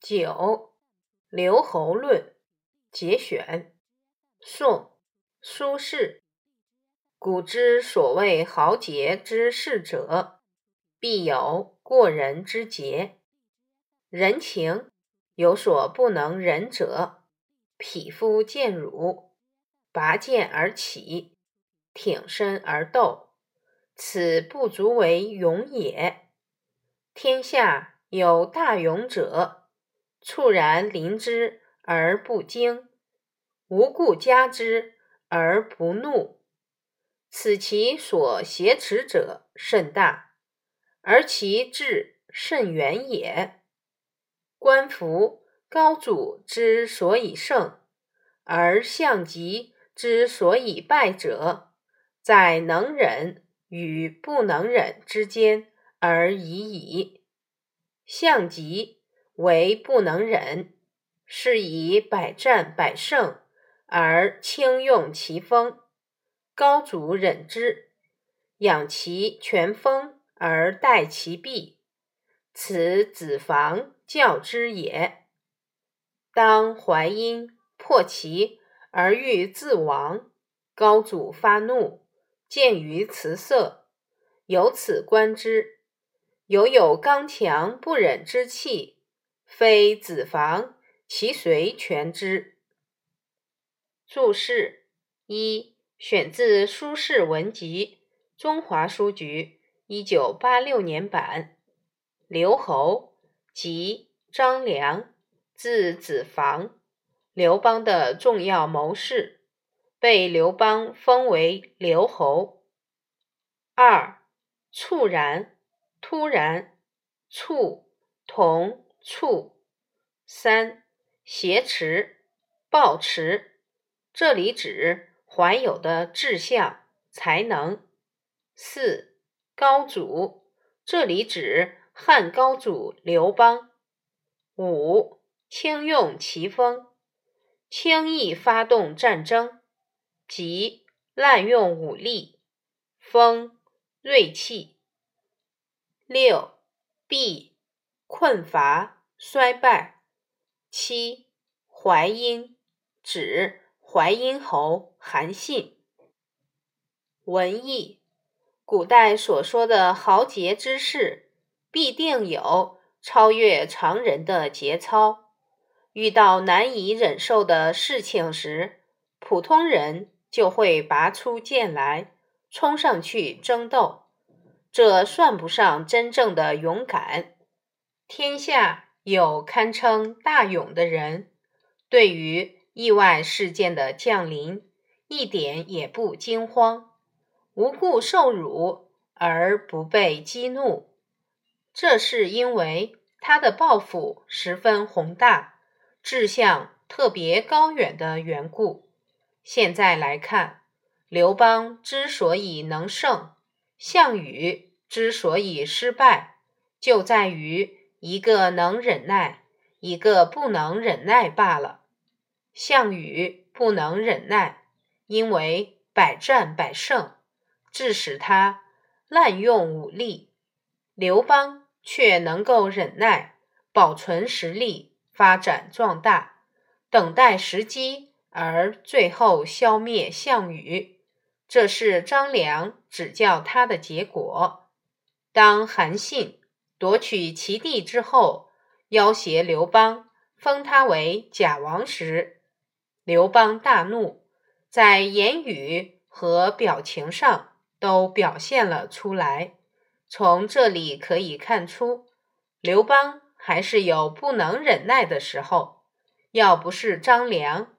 九，留侯论节选，宋，苏轼。古之所谓豪杰之士者，必有过人之节。人情有所不能忍者，匹夫见辱，拔剑而起，挺身而斗，此不足为勇也。天下有大勇者。猝然临之而不惊，无故加之而不怒，此其所挟持者甚大，而其志甚远也。观夫高祖之所以胜，而项籍之所以败者，在能忍与不能忍之间而已矣。项籍。为不能忍，是以百战百胜而轻用其锋；高祖忍之，养其全锋而待其弊，此子房教之也。当淮阴破其而欲自亡，高祖发怒，见于辞色，由此观之，犹有刚强不忍之气。非子房，其谁全之。注释一：选自《苏轼文集》，中华书局一九八六年版。刘侯，即张良，字子房，刘邦的重要谋士，被刘邦封为刘侯。二：猝然，突然，猝，同。处三挟持抱持，这里指怀有的志向才能。四高祖，这里指汉高祖刘邦。五轻用其锋，轻易发动战争，即滥用武力。锋锐气。六弊困乏。衰败。七，淮阴指淮阴侯韩信。文艺，古代所说的豪杰之士，必定有超越常人的节操。遇到难以忍受的事情时，普通人就会拔出剑来，冲上去争斗。这算不上真正的勇敢。天下。有堪称大勇的人，对于意外事件的降临，一点也不惊慌，无故受辱而不被激怒，这是因为他的抱负十分宏大，志向特别高远的缘故。现在来看，刘邦之所以能胜，项羽之所以失败，就在于。一个能忍耐，一个不能忍耐罢了。项羽不能忍耐，因为百战百胜，致使他滥用武力；刘邦却能够忍耐，保存实力，发展壮大，等待时机，而最后消灭项羽。这是张良指教他的结果。当韩信。夺取齐地之后，要挟刘邦封他为假王时，刘邦大怒，在言语和表情上都表现了出来。从这里可以看出，刘邦还是有不能忍耐的时候。要不是张良，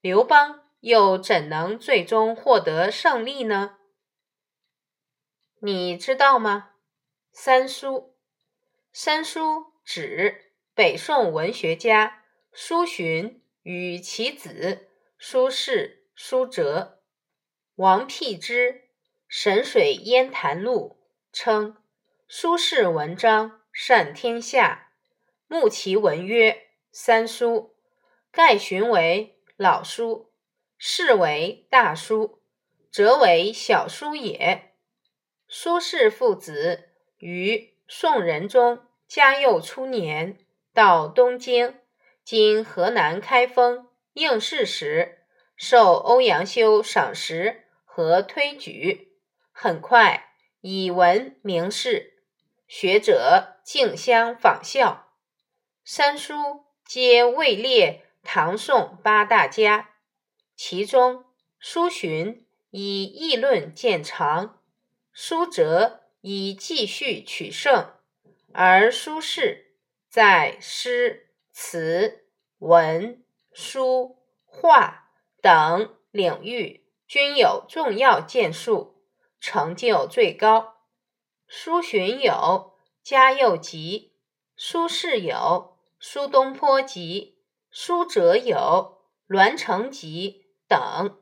刘邦又怎能最终获得胜利呢？你知道吗？三叔。三苏指北宋文学家苏洵与其子苏轼、苏辙。王辟之《神水烟潭录》称：“苏轼文章善天下，慕其文曰三苏，盖寻为老苏，轼为大苏，则为小苏也。”苏轼父子于宋仁宗嘉佑初年到东京（今河南开封）应试时，受欧阳修赏识和推举，很快以文名士，学者竞相仿效。三书皆位列唐宋八大家，其中苏洵以议论见长，苏辙以继续取胜，而苏轼在诗词文书画等领域均有重要建树，成就最高。苏洵有《嘉佑集》，苏轼有《苏东坡集》，苏辙有《栾城集》等。